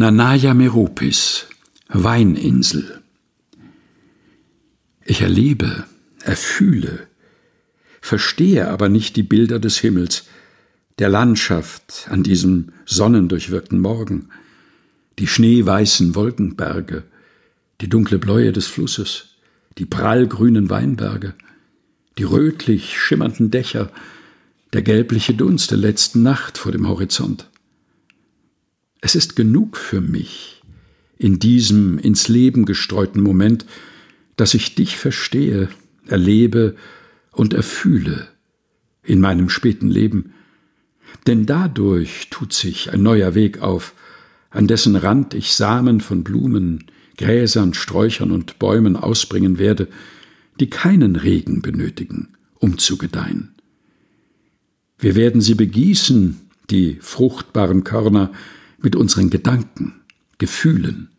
Nanaya Meropis, Weininsel. Ich erlebe, erfühle, verstehe aber nicht die Bilder des Himmels, der Landschaft an diesem sonnendurchwirkten Morgen, die schneeweißen Wolkenberge, die dunkle Bläue des Flusses, die prallgrünen Weinberge, die rötlich schimmernden Dächer, der gelbliche Dunst der letzten Nacht vor dem Horizont. Es ist genug für mich, in diesem ins Leben gestreuten Moment, dass ich dich verstehe, erlebe und erfühle in meinem späten Leben, denn dadurch tut sich ein neuer Weg auf, an dessen Rand ich Samen von Blumen, Gräsern, Sträuchern und Bäumen ausbringen werde, die keinen Regen benötigen, um zu gedeihen. Wir werden sie begießen, die fruchtbaren Körner, mit unseren Gedanken, Gefühlen,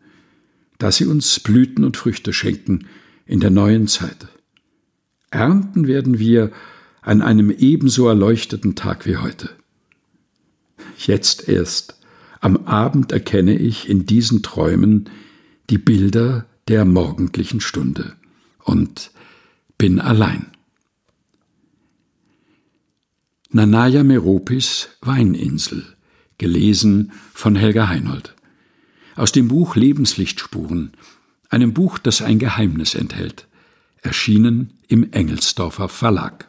dass sie uns Blüten und Früchte schenken in der neuen Zeit. Ernten werden wir an einem ebenso erleuchteten Tag wie heute. Jetzt erst, am Abend erkenne ich in diesen Träumen die Bilder der morgendlichen Stunde und bin allein. Nanaya Meropis Weininsel gelesen von Helga Heinold. Aus dem Buch Lebenslichtspuren, einem Buch, das ein Geheimnis enthält, erschienen im Engelsdorfer Verlag.